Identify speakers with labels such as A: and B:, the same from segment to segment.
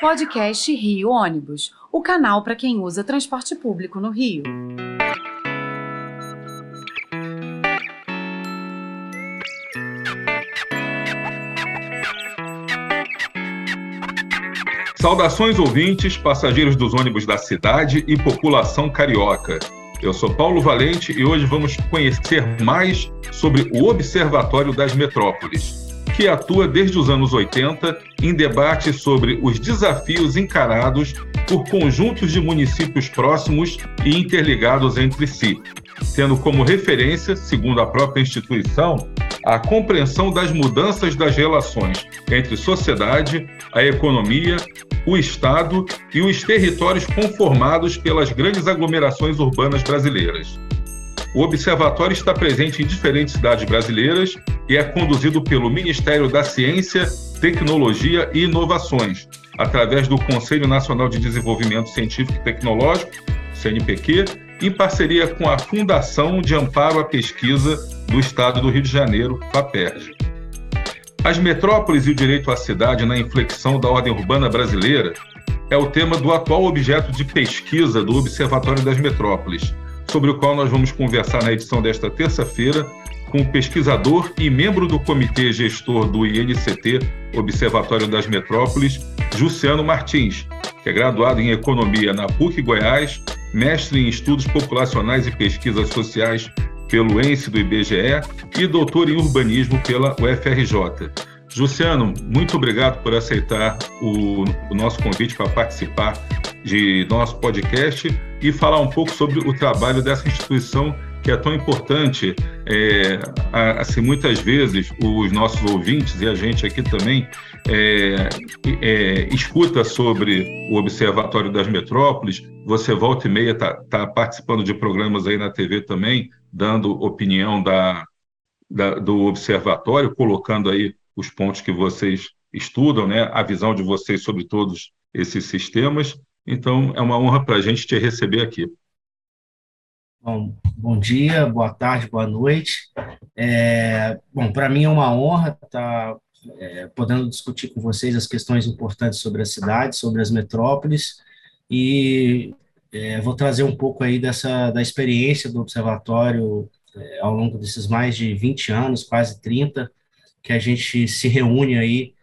A: Podcast Rio Ônibus, o canal para quem usa transporte público no Rio.
B: Saudações ouvintes, passageiros dos ônibus da cidade e população carioca. Eu sou Paulo Valente e hoje vamos conhecer mais sobre o Observatório das Metrópoles que atua desde os anos 80 em debate sobre os desafios encarados por conjuntos de municípios próximos e interligados entre si, tendo como referência, segundo a própria instituição, a compreensão das mudanças das relações entre sociedade, a economia, o Estado e os territórios conformados pelas grandes aglomerações urbanas brasileiras. O observatório está presente em diferentes cidades brasileiras e é conduzido pelo Ministério da Ciência, Tecnologia e Inovações, através do Conselho Nacional de Desenvolvimento Científico e Tecnológico, CNPq, em parceria com a Fundação de Amparo à Pesquisa do Estado do Rio de Janeiro, FAPERJ. As metrópoles e o direito à cidade na inflexão da ordem urbana brasileira é o tema do atual objeto de pesquisa do Observatório das Metrópoles, sobre o qual nós vamos conversar na edição desta terça-feira com pesquisador e membro do comitê gestor do INCT, Observatório das Metrópoles, Juciano Martins, que é graduado em Economia na PUC Goiás, mestre em Estudos Populacionais e Pesquisas Sociais pelo ENSE do IBGE e doutor em Urbanismo pela UFRJ. Juciano, muito obrigado por aceitar o, o nosso convite para participar de nosso podcast e falar um pouco sobre o trabalho dessa instituição que é tão importante. É, assim, muitas vezes os nossos ouvintes e a gente aqui também é, é, escuta sobre o Observatório das Metrópoles. Você volta e meia está tá participando de programas aí na TV também, dando opinião da, da, do observatório, colocando aí os pontos que vocês estudam, né, a visão de vocês sobre todos esses sistemas. Então, é uma honra para a gente te receber aqui.
C: Bom, bom dia, boa tarde, boa noite. É, bom, para mim é uma honra estar é, podendo discutir com vocês as questões importantes sobre a cidade, sobre as metrópoles, e é, vou trazer um pouco aí dessa da experiência do observatório é, ao longo desses mais de 20 anos, quase 30, que a gente se reúne aí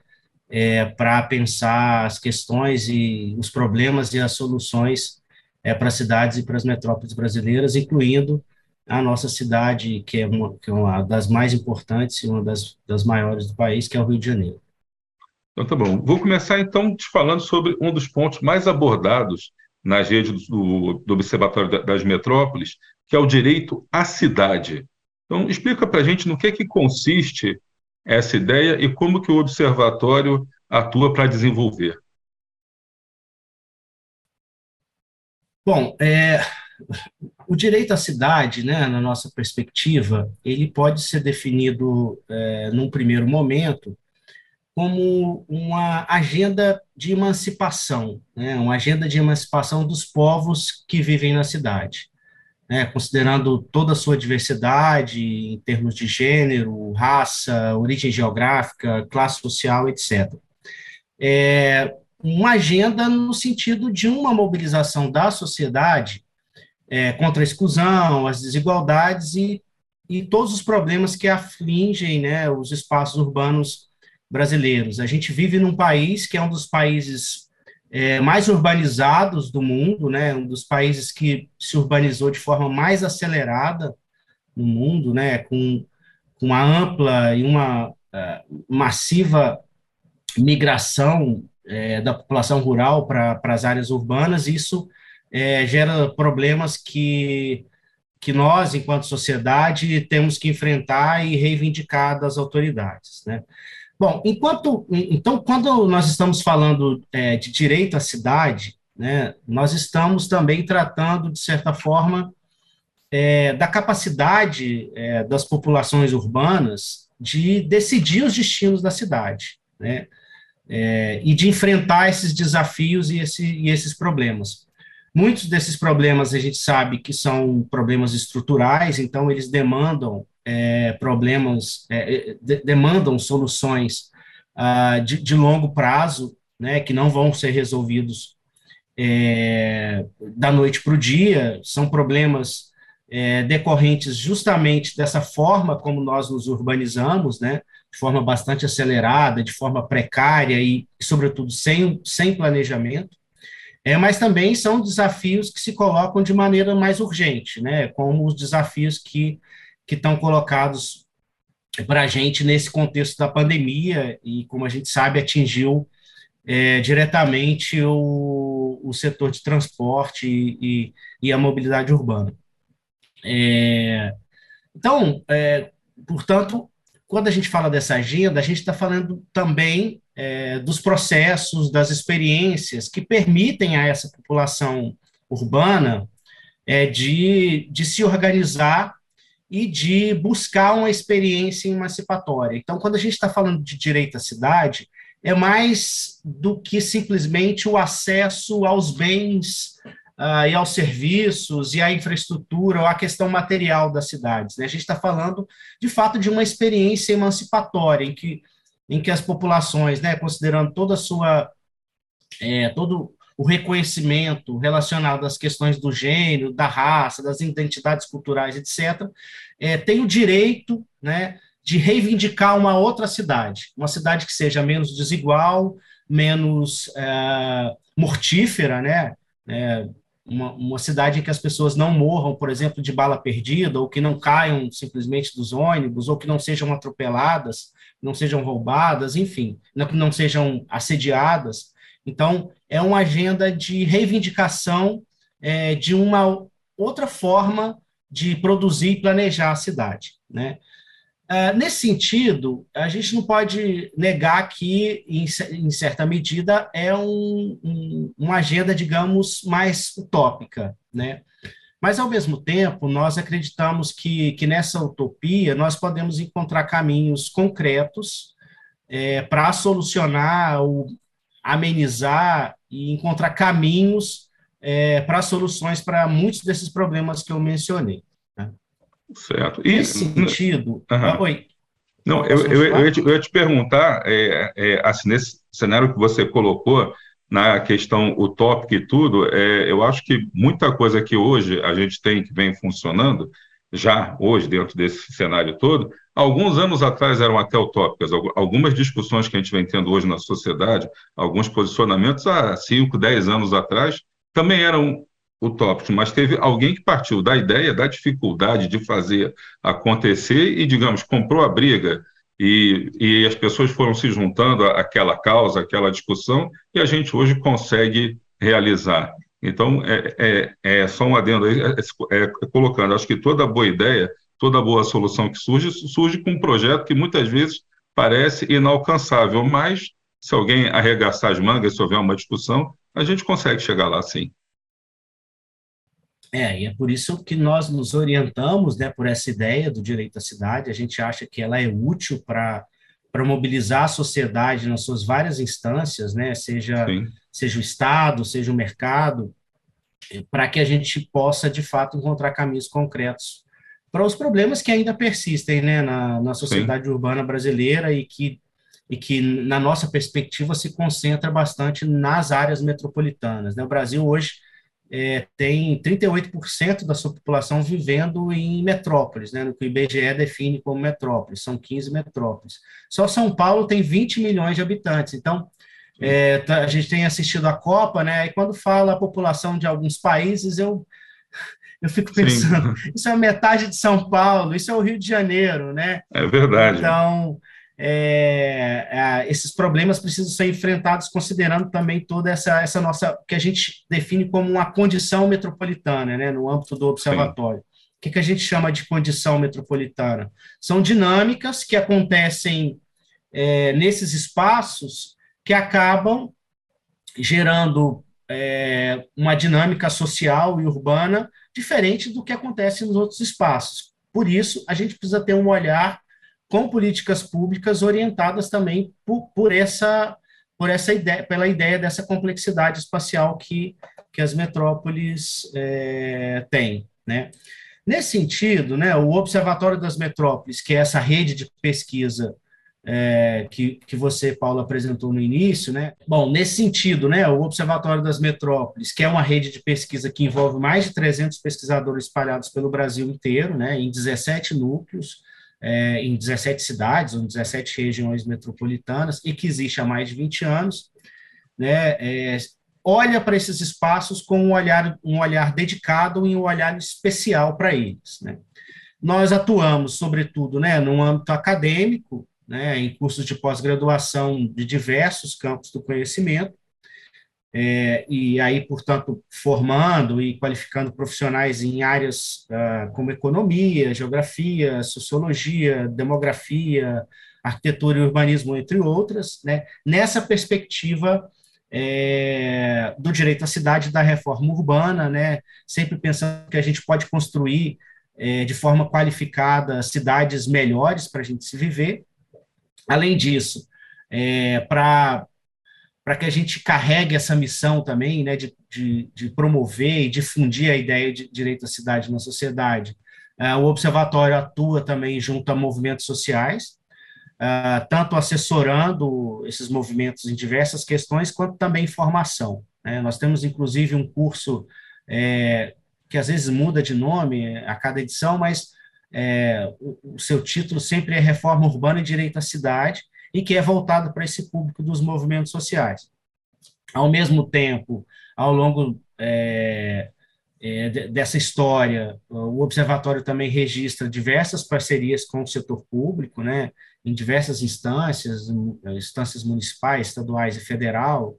C: é, para pensar as questões e os problemas e as soluções é, para as cidades e para as metrópoles brasileiras, incluindo a nossa cidade, que é uma, que é uma das mais importantes e uma das, das maiores do país, que é o Rio de Janeiro.
B: Então tá bom. Vou começar então te falando sobre um dos pontos mais abordados nas redes do, do Observatório das Metrópoles, que é o direito à cidade. Então explica para a gente no que é que consiste essa ideia e como que o observatório atua para desenvolver?
C: Bom, é, o direito à cidade, né, na nossa perspectiva, ele pode ser definido, é, num primeiro momento, como uma agenda de emancipação, né, uma agenda de emancipação dos povos que vivem na cidade né, considerando toda a sua diversidade em termos de gênero, raça, origem geográfica, classe social, etc. É uma agenda no sentido de uma mobilização da sociedade é, contra a exclusão, as desigualdades e, e todos os problemas que afligem né, os espaços urbanos brasileiros. A gente vive num país que é um dos países é, mais urbanizados do mundo, né, um dos países que se urbanizou de forma mais acelerada no mundo, né, com, com uma ampla e uma uh, massiva migração é, da população rural para as áreas urbanas, isso é, gera problemas que, que nós, enquanto sociedade, temos que enfrentar e reivindicar das autoridades, né. Bom, enquanto então, quando nós estamos falando é, de direito à cidade, né, nós estamos também tratando de certa forma é, da capacidade é, das populações urbanas de decidir os destinos da cidade, né, é, e de enfrentar esses desafios e, esse, e esses problemas. Muitos desses problemas a gente sabe que são problemas estruturais, então eles demandam é, problemas, é, é, de, demandam soluções ah, de, de, longo prazo né, que não vão ser resolvidos é, da noite para o dia, são problemas é, decorrentes justamente dessa forma como nós nos urbanizamos, né, de forma bastante acelerada, de forma precária e, sobretudo, sem, sem planejamento. É, mas também são desafios que se colocam de maneira mais urgente, né, como os desafios que, que estão colocados para a gente nesse contexto da pandemia e, como a gente sabe, atingiu é, diretamente o, o setor de transporte e, e, a mobilidade urbana. É, então, é, portanto, quando a gente fala dessa agenda, a gente está falando também é, dos processos, das experiências que permitem a essa população urbana é, de, de se organizar e de buscar uma experiência emancipatória. Então, quando a gente está falando de direito à cidade, é mais do que simplesmente o acesso aos bens uh, e aos serviços e à infraestrutura ou à questão material das cidades. Né? A gente está falando, de fato, de uma experiência emancipatória em que, em que as populações, né, considerando toda a sua é, todo o reconhecimento relacionado às questões do gênero, da raça, das identidades culturais, etc., é, tem o direito né, de reivindicar uma outra cidade, uma cidade que seja menos desigual, menos é, mortífera, né? É, uma, uma, cidade em que as pessoas não morram, por exemplo, de bala perdida, ou que não caiam simplesmente dos ônibus, ou que não sejam atropeladas, não sejam roubadas, enfim, não, não sejam assediadas. Então, é uma agenda de reivindicação é, de uma outra forma de produzir e planejar a cidade, né? Uh, nesse sentido, a gente não pode negar que, em, em certa medida, é um, um, uma agenda, digamos, mais utópica, né? Mas, ao mesmo tempo, nós acreditamos que, que nessa utopia nós podemos encontrar caminhos concretos é, para solucionar, ou amenizar e encontrar caminhos é, para soluções para muitos desses problemas que eu mencionei.
B: Certo.
C: E, Nesse sentido. Uhum. Oi.
B: Não, eu, eu, eu, ia te, eu, ia te, perguntar, é, é, assim, nesse cenário que você colocou, na questão utópica e tudo, é, eu acho que muita coisa que hoje a gente tem que vem funcionando, já hoje, dentro desse cenário todo, alguns anos atrás eram até utópicas. Algumas discussões que a gente vem tendo hoje na sociedade, alguns posicionamentos há 5, 10 anos atrás, também eram utópicos, mas teve alguém que partiu da ideia, da dificuldade de fazer acontecer e, digamos, comprou a briga e, e as pessoas foram se juntando àquela causa, àquela discussão, e a gente hoje consegue realizar. Então, é, é, é só um adendo aí, é, é, é, colocando, acho que toda boa ideia, toda boa solução que surge, surge com um projeto que muitas vezes parece inalcançável, mas se alguém arregaçar as mangas, se houver uma discussão, a gente consegue chegar lá sim.
C: É, e é por isso que nós nos orientamos né, por essa ideia do direito à cidade, a gente acha que ela é útil para mobilizar a sociedade nas suas várias instâncias, né, seja, seja o Estado, seja o mercado, para que a gente possa, de fato, encontrar caminhos concretos para os problemas que ainda persistem né, na, na sociedade Sim. urbana brasileira e que, e que, na nossa perspectiva, se concentra bastante nas áreas metropolitanas. Né? O Brasil hoje é, tem 38% da sua população vivendo em metrópoles, né, no que o IBGE define como metrópoles, são 15 metrópoles. Só São Paulo tem 20 milhões de habitantes, então é, tá, a gente tem assistido a Copa, né, e quando fala a população de alguns países, eu, eu fico pensando, Sim. isso é metade de São Paulo, isso é o Rio de Janeiro, né?
B: É verdade.
C: Então, é, é, esses problemas precisam ser enfrentados considerando também toda essa, essa nossa, que a gente define como uma condição metropolitana, né, no âmbito do observatório. Sim. O que, que a gente chama de condição metropolitana? São dinâmicas que acontecem é, nesses espaços que acabam gerando é, uma dinâmica social e urbana diferente do que acontece nos outros espaços. Por isso, a gente precisa ter um olhar com políticas públicas orientadas também por, por essa por essa ideia, pela ideia dessa complexidade espacial que, que as metrópoles é, têm, né? Nesse sentido, né, o Observatório das Metrópoles, que é essa rede de pesquisa é, que, que você, Paulo, apresentou no início, né? Bom, nesse sentido, né, o Observatório das Metrópoles, que é uma rede de pesquisa que envolve mais de 300 pesquisadores espalhados pelo Brasil inteiro, né, em 17 núcleos, é, em 17 cidades, ou em 17 regiões metropolitanas, e que existe há mais de 20 anos, né, é, olha para esses espaços com um olhar, um olhar dedicado e um olhar especial para eles. Né. Nós atuamos, sobretudo, né, no âmbito acadêmico, né, em cursos de pós-graduação de diversos campos do conhecimento, é, e aí, portanto, formando e qualificando profissionais em áreas ah, como economia, geografia, sociologia, demografia, arquitetura e urbanismo, entre outras, né, nessa perspectiva é, do direito à cidade da reforma urbana, né, sempre pensando que a gente pode construir é, de forma qualificada cidades melhores para a gente se viver. Além disso, é, para para que a gente carregue essa missão também, né, de, de, de, promover e difundir a ideia de direito à cidade na sociedade. Uh, o Observatório atua também junto a movimentos sociais, uh, tanto assessorando esses movimentos em diversas questões, quanto também formação. Né? Nós temos, inclusive, um curso é, que às vezes muda de nome a cada edição, mas é, o seu título sempre é Reforma Urbana e Direito à Cidade, e que é voltado para esse público dos movimentos sociais. Ao mesmo tempo, ao longo é, é, dessa história, o Observatório também registra diversas parcerias com o setor público, né, em diversas instâncias, instâncias municipais, estaduais e federal.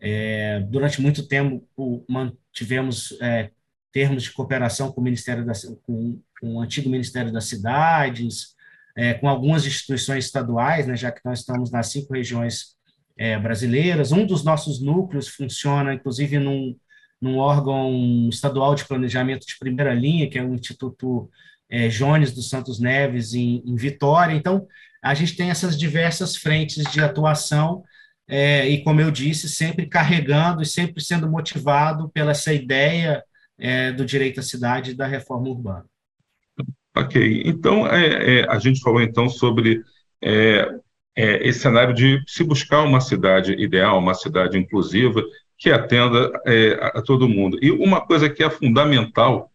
C: É, durante muito tempo mantivemos é, termos de cooperação com o Ministério da, com, com o antigo Ministério das Cidades, é, com algumas instituições estaduais, né, já que nós estamos nas cinco regiões é, brasileiras. Um dos nossos núcleos funciona, inclusive, num, num órgão estadual de planejamento de primeira linha, que é o Instituto é, Jones dos Santos Neves, em, em Vitória. Então, a gente tem essas diversas frentes de atuação é, e, como eu disse, sempre carregando e sempre sendo motivado pela essa ideia é, do direito à cidade e da reforma urbana.
B: Ok, então é, é, a gente falou então sobre é, é, esse cenário de se buscar uma cidade ideal, uma cidade inclusiva, que atenda é, a, a, todo mundo. E uma coisa que é fundamental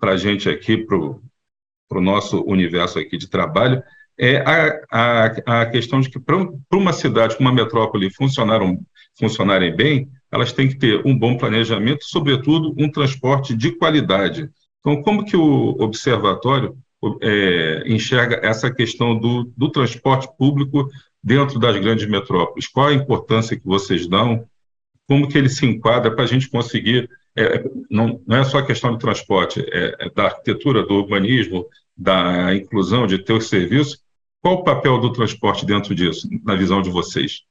B: para a gente aqui, para o nosso universo aqui de trabalho, é a, a, a questão de que para uma cidade, uma metrópole funcionaram, funcionarem bem, elas têm que ter um bom planejamento, sobretudo um transporte de qualidade. Então, como que o observatório é, enxerga essa questão do, do transporte público dentro das grandes metrópoles? Qual a importância que vocês dão? Como que ele se enquadra para a gente conseguir é, não, não, é só a questão do transporte, é, é, da arquitetura, do urbanismo, da inclusão, de ter os serviços. Qual o papel do transporte dentro disso, na visão de vocês?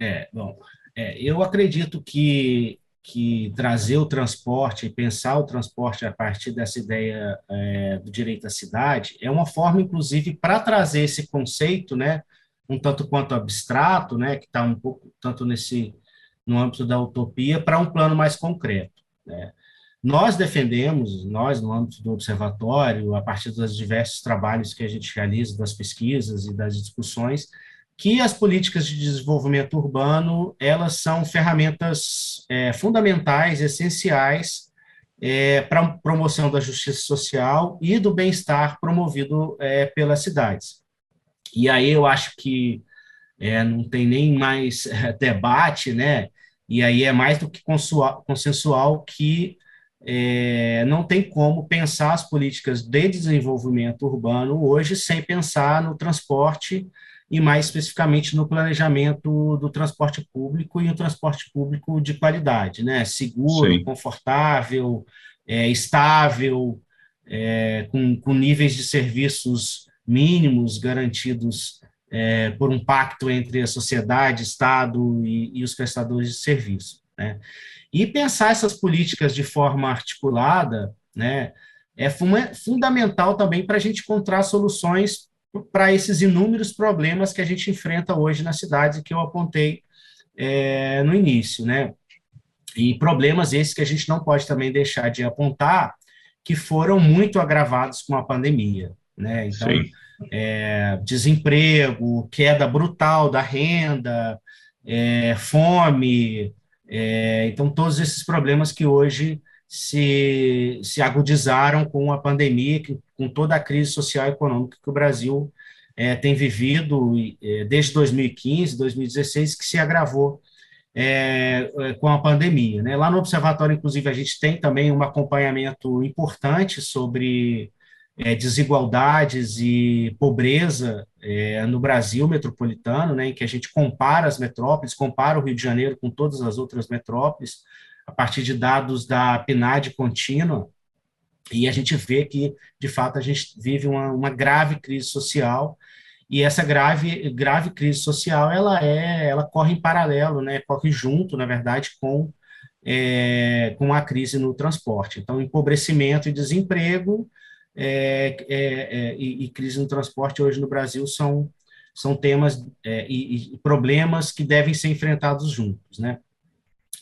C: É, bom, é, eu acredito que que trazer o transporte e pensar o transporte a partir dessa ideia é, do direito à cidade é uma forma, inclusive, para trazer esse conceito, né, um tanto quanto abstrato, né, que está um pouco tanto nesse no âmbito da utopia, para um plano mais concreto. Né. Nós defendemos, nós no âmbito do observatório, a partir dos diversos trabalhos que a gente realiza, das pesquisas e das discussões, que as políticas de desenvolvimento urbano elas são ferramentas é, fundamentais, essenciais é, para a promoção da justiça social e do bem-estar promovido é, pelas cidades. E aí eu acho que é, não tem nem mais é, debate, né? E aí é mais do que consensual que é, não tem como pensar as políticas de desenvolvimento urbano hoje sem pensar no transporte e mais especificamente no planejamento do transporte público e o transporte público de qualidade, né? Seguro, Sim. confortável, é, estável, é, com, com níveis de serviços mínimos garantidos é, por um pacto entre a sociedade, Estado e, e os prestadores de serviço. Né? E pensar essas políticas de forma articulada né, é fundamental também para a gente encontrar soluções para esses inúmeros problemas que a gente enfrenta hoje na cidade, que eu apontei é, no início, né? E problemas esses que a gente não pode também deixar de apontar, que foram muito agravados com a pandemia, né? Então, é, desemprego, queda brutal da renda, é, fome, é, então todos esses problemas que hoje se, se agudizaram com a pandemia, com toda a crise social e econômica que o Brasil é, tem vivido é, desde 2015, 2016, que se agravou é, é, com a pandemia. Né? Lá no Observatório, inclusive, a gente tem também um acompanhamento importante sobre é, desigualdades e pobreza é, no Brasil metropolitano, né, em que a gente compara as metrópoles, compara o Rio de Janeiro com todas as outras metrópoles, a partir de dados da PNAD contínua, e a gente vê que, de fato, a gente vive uma, uma grave crise social, e essa grave, grave crise social, ela é, ela corre em paralelo, né, corre junto, na verdade, com, é, com a crise no transporte. Então, empobrecimento e desemprego é, é, é, e, e, crise no transporte hoje no Brasil são, são temas é, e, e, problemas que devem ser enfrentados juntos, né?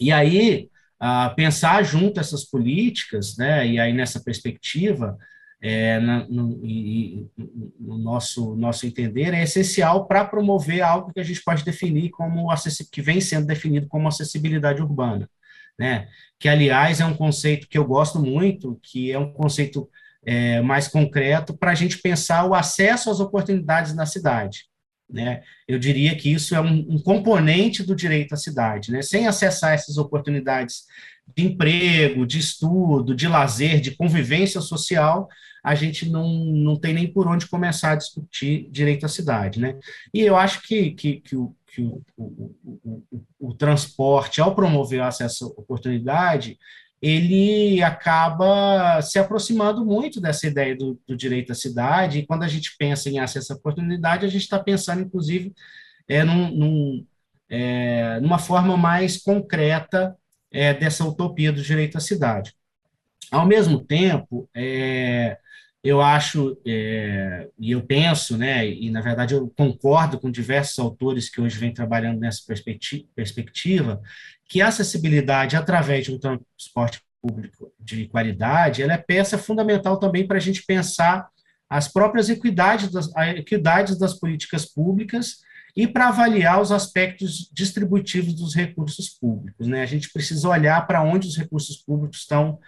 C: E aí, a pensar junto essas políticas, né, e aí nessa perspectiva, é, na, no, e, no nosso, nosso entender, é essencial para promover algo que a gente pode definir como que vem sendo definido como acessibilidade urbana, né? Que aliás é um conceito que eu gosto muito, que é um conceito é, mais concreto para a gente pensar o acesso às oportunidades na cidade. Né? Eu diria que isso é um, um, componente do direito à cidade. Né? Sem acessar essas oportunidades de emprego, de estudo, de lazer, de convivência social, a gente não, não tem nem por onde começar a discutir direito à cidade. Né? E eu acho que, que, que, o, que o, o, o, o, transporte, ao promover o acesso à oportunidade, ele acaba se aproximando muito dessa ideia do, do, direito à cidade, e quando a gente pensa em acesso à oportunidade, a gente está pensando, inclusive, é, num, num, é, numa forma mais concreta é, dessa utopia do direito à cidade. Ao mesmo tempo, é, eu acho, é, e eu penso, né, e na verdade eu concordo com diversos autores que hoje vêm trabalhando nessa perspectiva, que a acessibilidade através de um transporte público de qualidade, ela é peça fundamental também para a gente pensar as próprias equidades das, equidades das políticas públicas e para avaliar os aspectos distributivos dos recursos públicos. Né? A gente precisa olhar para onde os recursos públicos estão,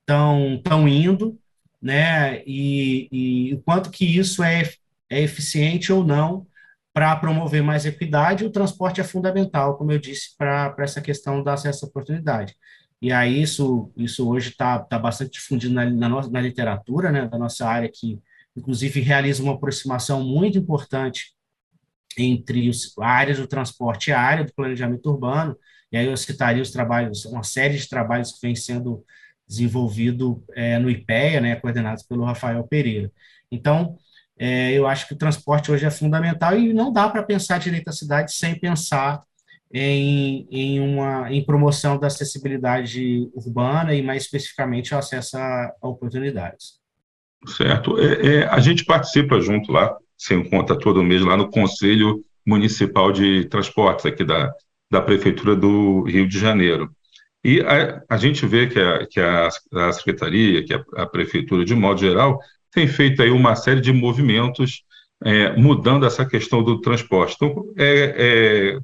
C: estão, estão indo, né? e, e o quanto que isso é, é eficiente ou não para promover mais equidade, o transporte é fundamental, como eu disse, para essa questão da acesso à oportunidade. E aí isso, isso hoje está tá bastante difundido na, na, nossa, na literatura, né, da nossa área, que inclusive realiza uma aproximação muito importante entre os, a área do transporte e a área do planejamento urbano, e aí eu citaria os trabalhos, uma série de trabalhos que vem sendo desenvolvido é, no IPEA, né, coordenados pelo Rafael Pereira. Então, é, eu acho que o transporte hoje é fundamental e não dá para pensar direito à cidade sem pensar em, em, uma, em promoção da acessibilidade urbana e, mais especificamente, o acesso a, a oportunidades.
B: Certo. É, é, a gente participa junto lá, sem conta todo mês, lá no Conselho Municipal de Transportes, aqui da, da Prefeitura do Rio de Janeiro. E a, a gente vê que, a, que a, a Secretaria, que a, a Prefeitura, de modo geral, tem feito aí uma série de movimentos é, mudando essa questão do transporte. Então, é, é,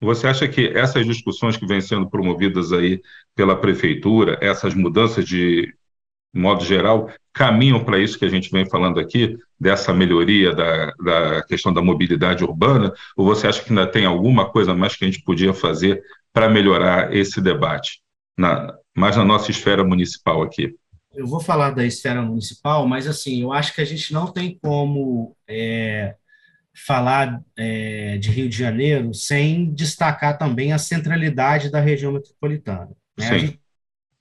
B: você acha que essas discussões que vêm sendo promovidas aí pela prefeitura, essas mudanças de modo geral, caminham para isso que a gente vem falando aqui, dessa melhoria da, da questão da mobilidade urbana? Ou você acha que ainda tem alguma coisa mais que a gente podia fazer para melhorar esse debate, na, mais na nossa esfera municipal aqui?
C: Eu vou falar da esfera municipal, mas assim, eu acho que a gente não tem como é, falar é, de Rio de Janeiro sem destacar também a centralidade da região metropolitana. Né? A gente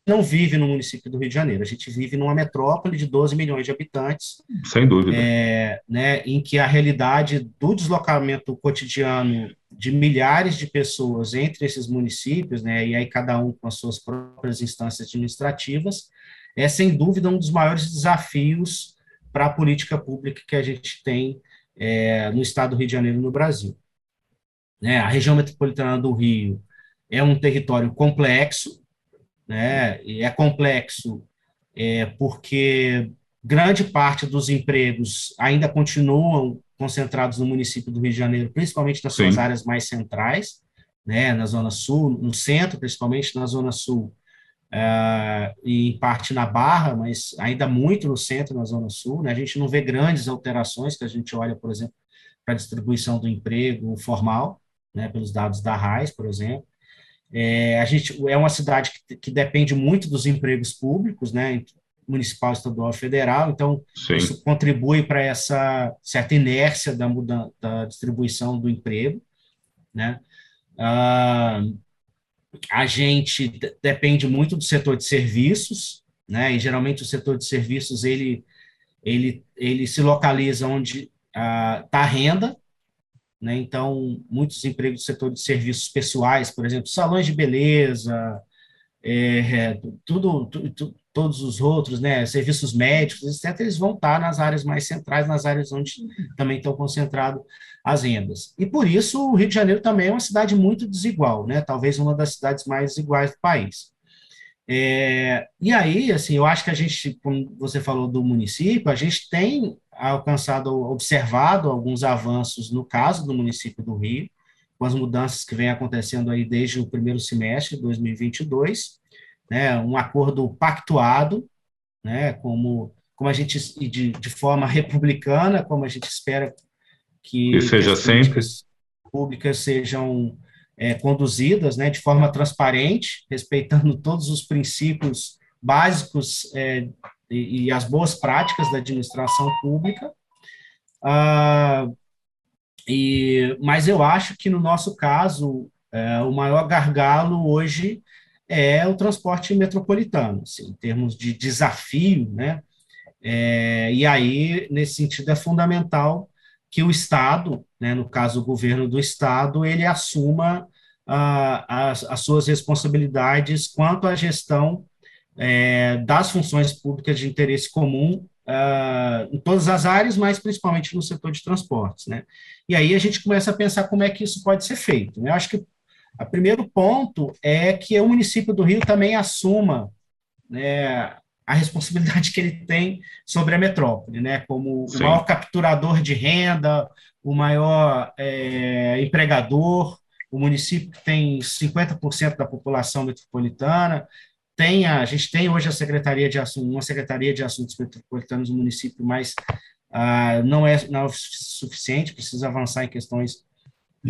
C: não vive no município do Rio de Janeiro, a gente vive numa metrópole de 12 milhões de habitantes.
B: Sem dúvida.
C: É, né, em que a realidade do deslocamento cotidiano de milhares de pessoas entre esses municípios, né, e aí cada um com as suas próprias instâncias administrativas, é sem dúvida um dos maiores desafios para a política pública que a gente tem é, no estado do Rio de Janeiro no Brasil. Né, a região metropolitana do Rio é um território complexo, né, e é complexo é, porque grande parte dos empregos ainda continuam concentrados no município do Rio de Janeiro, principalmente nas suas Sim. áreas mais centrais, né, na Zona Sul, no centro, principalmente na Zona Sul, uh, e em parte na Barra, mas ainda muito no centro, na Zona Sul. Né, a gente não vê grandes alterações, que a gente olha, por exemplo, para a distribuição do emprego formal, né, pelos dados da RAIS, por exemplo. É, a gente é uma cidade que, que, depende muito dos empregos públicos, né, municipal, estadual e federal, então Sim. isso contribui para essa certa inércia da mudança da distribuição do emprego, né? Ah, a gente depende muito do setor de serviços, né? E geralmente o setor de serviços ele ele ele se localiza onde está ah, a renda, né? Então muitos empregos do setor de serviços pessoais, por exemplo, salões de beleza, é, tudo, tudo, todos os outros, né, serviços médicos, etc., eles vão estar nas áreas mais centrais, nas áreas onde também estão concentradas as rendas. E por isso o Rio de Janeiro também é uma cidade muito desigual, né, talvez uma das cidades mais desiguais do país. É, e aí, assim, eu acho que a gente, como você falou do município, a gente tem alcançado, observado alguns avanços no caso do município do Rio, com as mudanças que vem acontecendo aí desde o primeiro semestre de 2022, né, um acordo pactuado, né, como, como a gente, de, de forma republicana, como a gente espera que,
B: seja as sempre
C: públicas sejam é, conduzidas, né, de forma transparente, respeitando todos os princípios básicos é, e, e, as boas práticas da administração pública. Ah, e, mas eu acho que no nosso caso, é, o maior gargalo hoje é o transporte metropolitano, assim, em termos de desafio, né? É, e aí, nesse sentido, é fundamental que o Estado, né, no caso o governo do Estado, ele assuma ah, as, as, suas responsabilidades quanto à gestão é, das funções públicas de interesse comum uh, em todas as áreas, mas principalmente no setor de transportes, né? E aí a gente começa a pensar como é que isso pode ser feito. Né? Eu acho que o primeiro ponto é que o município do Rio também assuma né, a responsabilidade que ele tem sobre a metrópole, né? Como Sim. o maior capturador de renda, o maior é, empregador, o município tem 50% da população metropolitana, tem a, a gente tem hoje a Secretaria de Assuntos, uma Secretaria de Assuntos Metropolitanos do município, mas ah, não, é, não é suficiente, precisa avançar em questões.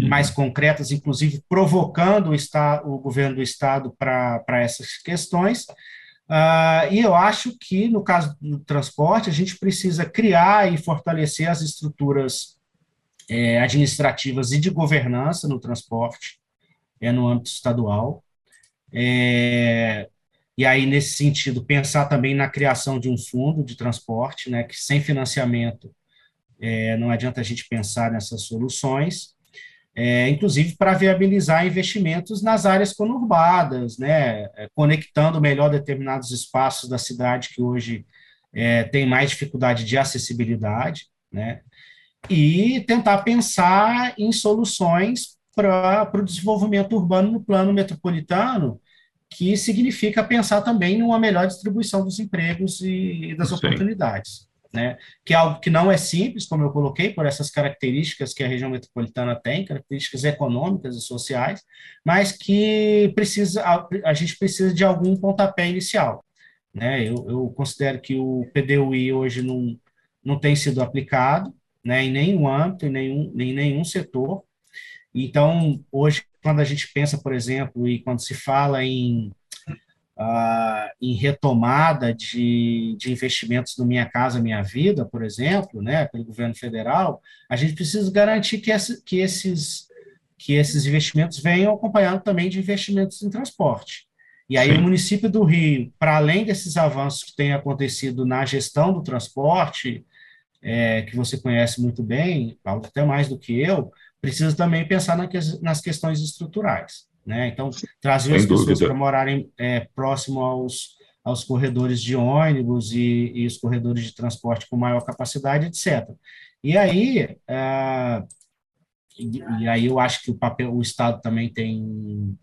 C: Mais concretas, inclusive provocando o, estado, o governo do Estado para essas questões. Uh, e eu acho que, no caso do transporte, a gente precisa criar e fortalecer as estruturas é, administrativas e de governança no transporte, é, no âmbito estadual. É, e aí, nesse sentido, pensar também na criação de um fundo de transporte, né, que sem financiamento é, não adianta a gente pensar nessas soluções, é, inclusive para viabilizar investimentos nas áreas conurbadas, né, é, conectando melhor determinados espaços da cidade que hoje é, tem mais dificuldade de acessibilidade, né, e tentar pensar em soluções para o desenvolvimento urbano no plano metropolitano, que significa pensar também numa melhor distribuição dos empregos e, das Sim. oportunidades. Né? Que é algo que não é simples, como eu coloquei, por essas características que a região metropolitana tem, características econômicas e sociais, mas que precisa, a, gente precisa de algum pontapé inicial. Né? Eu, eu considero que o PDUI hoje não, não tem sido aplicado né, em nenhum âmbito, em nenhum, em nenhum setor. Então, hoje, quando a gente pensa, por exemplo, e quando se fala em, uh, em retomada de, de investimentos no Minha Casa Minha Vida, por exemplo, né, pelo governo federal, a gente precisa garantir que, essa, que, esses, que esses investimentos venham acompanhados também de investimentos em transporte. E aí Sim. o município do Rio, para além desses avanços que têm acontecido na gestão do transporte, é, que você conhece muito bem, até mais do que eu, precisa também pensar nas questões estruturais. Né? Então, trazer as pessoas para morarem é, próximo aos, aos corredores de ônibus e, e, os corredores de transporte com maior capacidade, etc. E aí, é, e, e, aí eu acho que o papel, o Estado também tem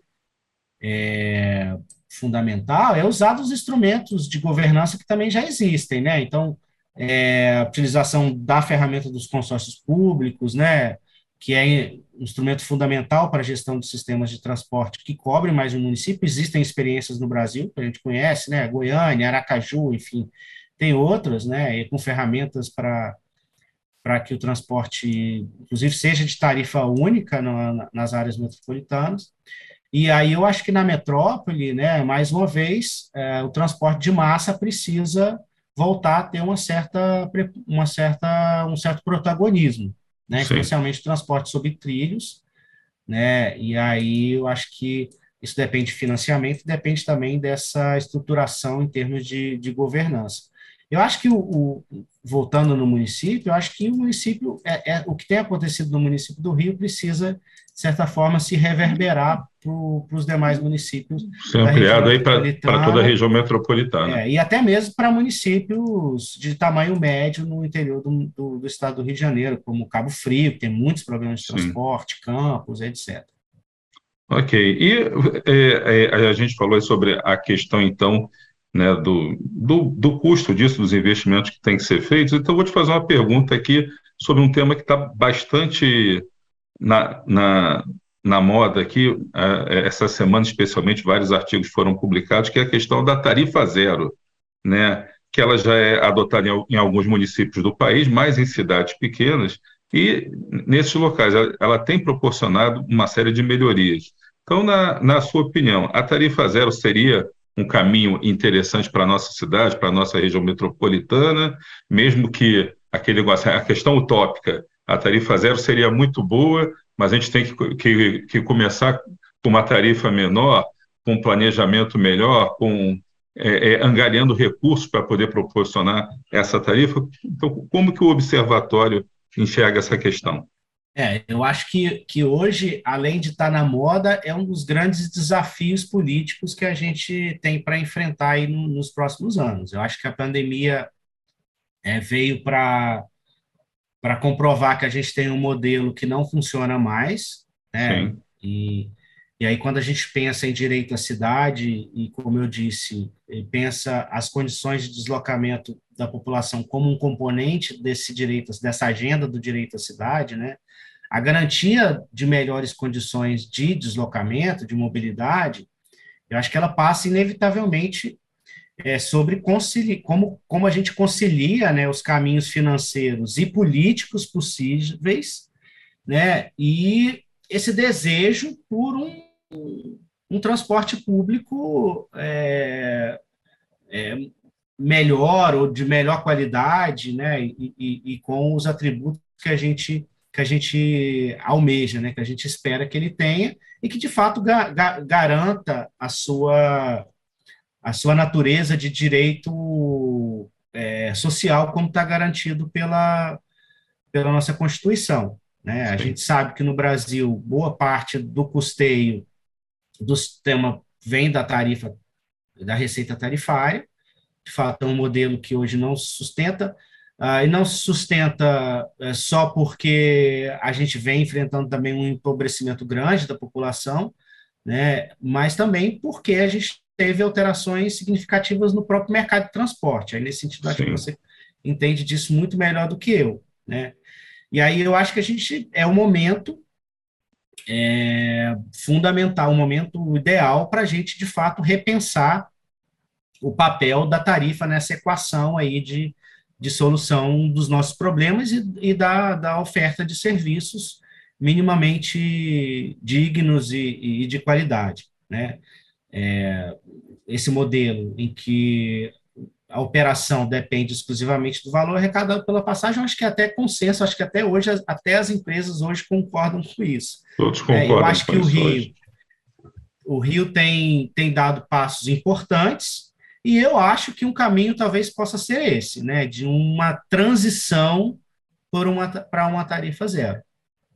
C: é, fundamental é usar os instrumentos de governança que também já existem, né? Então, é, a utilização da ferramenta dos consórcios públicos, né, que é um instrumento fundamental para a gestão de sistemas de transporte que cobrem mais um município. Existem experiências no Brasil, que a gente conhece, né, Goiânia, Aracaju, enfim, tem outras, né, com ferramentas para para que o transporte, inclusive, seja de tarifa única no, nas áreas metropolitanas. E aí eu acho que na metrópole, né, mais uma vez, é, o transporte de massa precisa voltar a ter uma certa, uma certa, um certo protagonismo, né, especialmente transporte sobre trilhos, né, e aí eu acho que isso depende de financiamento, depende também dessa estruturação em termos de, de governança. Eu acho que o, o, voltando no município, eu acho que o município é, é, o que tem acontecido no município do Rio precisa de certa forma se reverberar para os demais municípios.
B: Ser ampliado aí para toda a região metropolitana.
C: É, e até mesmo para municípios de tamanho médio no interior do, do, do, estado do Rio de Janeiro, como Cabo Frio, que tem muitos problemas de transporte, Sim. Campos, etc.
B: Ok. E é, é, a gente falou sobre a questão, então, né, do, do, do, custo disso, dos investimentos que têm que ser feitos. Então, vou te fazer uma pergunta aqui sobre um tema que está bastante na, na, na moda aqui, é, essa semana, especialmente, vários artigos foram publicados, que é a questão da tarifa zero, né, que ela já é adotada em, alguns municípios do país, mais em cidades pequenas, e nesses locais ela, ela tem proporcionado uma série de melhorias. Então, na, na sua opinião, a tarifa zero seria um caminho interessante para a nossa cidade, para a nossa região metropolitana, mesmo que aquele negócio, a questão utópica, a tarifa zero seria muito boa, mas a gente tem que, que, que começar com uma tarifa menor, com um planejamento melhor, com é, é, angariando recursos para poder proporcionar essa tarifa. Então, como que o observatório enxerga essa questão?
C: É, eu acho que, que hoje, além de estar na moda, é um dos grandes desafios políticos que a gente tem para enfrentar aí no, nos próximos anos. Eu acho que a pandemia é, veio para para comprovar que a gente tem um modelo que não funciona mais, né? Sim. E, e aí, quando a gente pensa em direito à cidade, e como eu disse, pensa as condições de deslocamento da população como um componente desse direito, dessa agenda do direito à cidade, né? A garantia de melhores condições de deslocamento, de mobilidade, eu acho que ela passa inevitavelmente é, sobre como, como a gente concilia né, os caminhos financeiros e políticos possíveis, né, e esse desejo por um, um transporte público é, é, melhor ou de melhor qualidade, né, e, e, e, com os atributos que a gente que a gente almeja, né, que a gente espera que ele tenha e que de fato ga, ga, garanta a sua a sua natureza de direito é, social como está garantido pela pela nossa constituição, né? A gente sabe que no Brasil boa parte do custeio do sistema vem da tarifa da receita tarifária, de fato é um modelo que hoje não sustenta Uh, e não se sustenta uh, só porque a gente vem enfrentando também um empobrecimento grande da população, né, mas também porque a gente teve alterações significativas no próprio mercado de transporte. Aí, nesse sentido, acho que você entende disso muito melhor do que eu. Né? E aí eu acho que a gente é o momento é, fundamental, o momento ideal para a gente, de fato, repensar o papel da tarifa nessa equação aí de, de solução dos nossos problemas e, e da, da oferta de serviços minimamente dignos e, e de qualidade, né? É, esse modelo em que a operação depende exclusivamente do valor arrecadado pela passagem, acho que até consenso, acho que até hoje, até as empresas hoje concordam com isso.
B: Todos concordam.
C: É, eu acho que o Rio, o Rio tem, tem dado passos importantes, e eu acho que um caminho talvez possa ser esse, né, de uma transição por uma, para uma tarifa zero.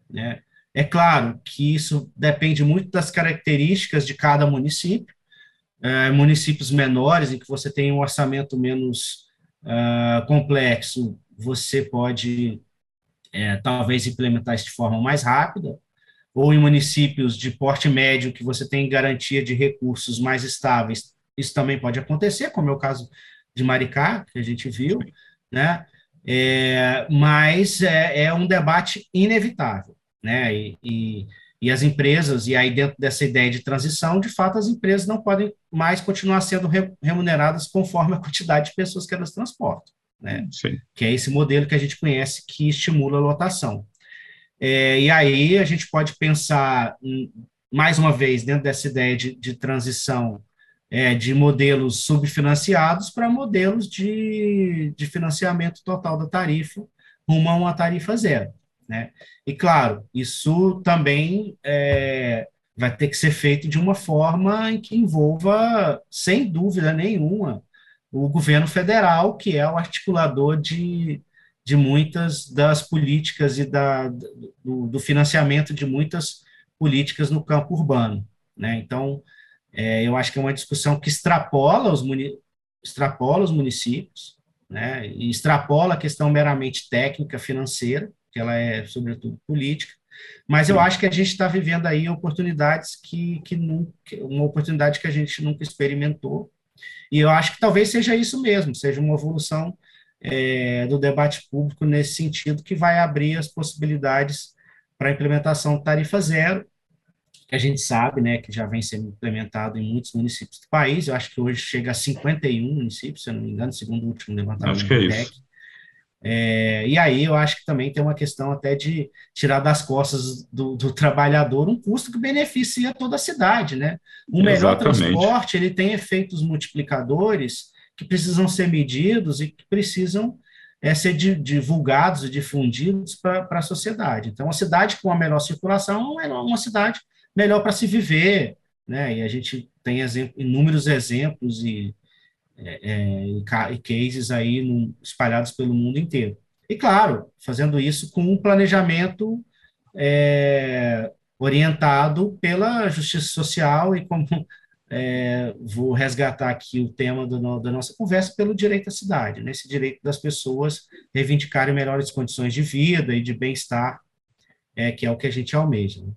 C: Né? É claro que isso depende muito das características de cada município. É, municípios menores, em que você tem um orçamento menos uh, complexo, você pode é, talvez implementar isso de forma mais rápida, ou em municípios de porte médio, que você tem garantia de recursos mais estáveis, isso também pode acontecer, como é o caso de Maricá, que a gente viu, né? É, mas é, é, um debate inevitável, né? E, e, e, as empresas, e aí dentro dessa ideia de transição, de fato, as empresas não podem mais continuar sendo remuneradas conforme a quantidade de pessoas que elas transportam, né? Sim. Que é esse modelo que a gente conhece que estimula a lotação. É, e aí a gente pode pensar, mais uma vez, dentro dessa ideia de, de transição é, de modelos subfinanciados para modelos de, de financiamento total da tarifa, rumo a uma tarifa zero. Né? E, claro, isso também é, vai ter que ser feito de uma forma em que envolva, sem dúvida nenhuma, o governo federal, que é o articulador de, de muitas das políticas e da, do, do financiamento de muitas políticas no campo urbano. Né? Então, é, eu acho que é uma discussão que extrapola os, extrapola os municípios, né, e extrapola a questão meramente técnica, financeira, que ela é, sobretudo, política, mas eu acho que a gente está vivendo aí oportunidades que, que nunca, uma oportunidade que a gente nunca experimentou, e eu acho que talvez seja isso mesmo, seja uma evolução é, do debate público nesse sentido, que vai abrir as possibilidades para a implementação tarifa zero, que a gente sabe, né, que já vem sendo implementado em muitos municípios do país, eu acho que hoje chega a 51 municípios, se eu não me engano, segundo o último levantamento
B: acho que é TEC.
C: É, e aí eu acho que também tem uma questão até de tirar das costas do, do trabalhador um custo que beneficia toda a cidade, né? O melhor Exatamente. transporte, ele tem efeitos multiplicadores que precisam ser medidos e que precisam é, ser divulgados e difundidos para a sociedade. Então, uma cidade com a melhor circulação é uma cidade melhor para se viver, né? E a gente tem exemplo, inúmeros exemplos e, é, é, e cases aí no, espalhados pelo mundo inteiro. E, claro, fazendo isso com um planejamento é, orientado pela justiça social e como é, vou resgatar aqui o tema do, da nossa conversa pelo direito à cidade, né? esse direito das pessoas reivindicarem melhores condições de vida e de bem-estar, é, que é o que a gente almeja. Né?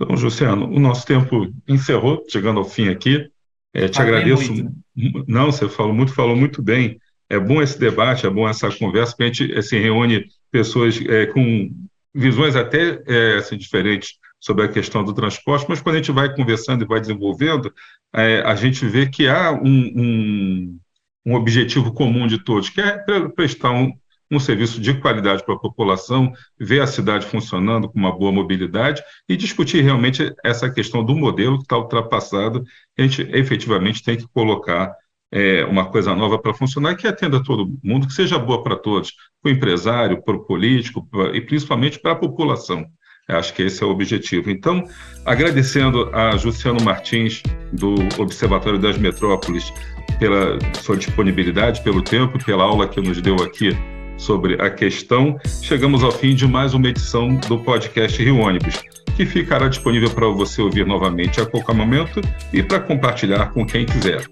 B: Então, Luciano, o nosso tempo encerrou, chegando ao fim aqui. É, te Falei agradeço. Muito. Não, você falou muito, falou muito bem. É bom esse debate, é bom essa conversa, porque a gente é, se reúne pessoas é, com visões até é, assim, diferentes sobre a questão do transporte, mas quando a gente vai conversando e vai desenvolvendo, a gente vê que há um, um, um objetivo comum de todos, que é prestar um, um serviço de qualidade para a população, ver a cidade funcionando com uma boa mobilidade e discutir realmente essa questão do modelo que está ultrapassado. A gente efetivamente tem que colocar é, uma coisa nova para funcionar que atenda todo mundo, que seja boa para todos, para o empresário, para o político pra, e principalmente para a população. Acho que esse é o objetivo. Então, agradecendo a Juciano Martins, do Observatório das Metrópoles, pela sua disponibilidade, pelo tempo, pela aula que nos deu aqui sobre a questão, chegamos ao fim de mais uma edição do podcast Rio Ônibus, que ficará disponível para você ouvir novamente a qualquer momento e para compartilhar com quem quiser.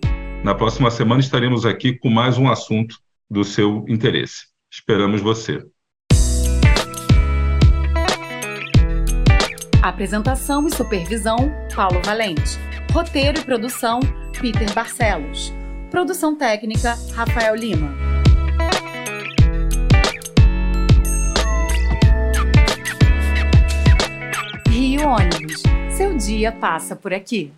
B: Na próxima semana estaremos aqui com mais um assunto do seu interesse. Esperamos você.
A: Apresentação e supervisão: Paulo Valente. Roteiro e produção: Peter Barcelos. Produção técnica: Rafael Lima. Ônibus. Seu dia passa por aqui.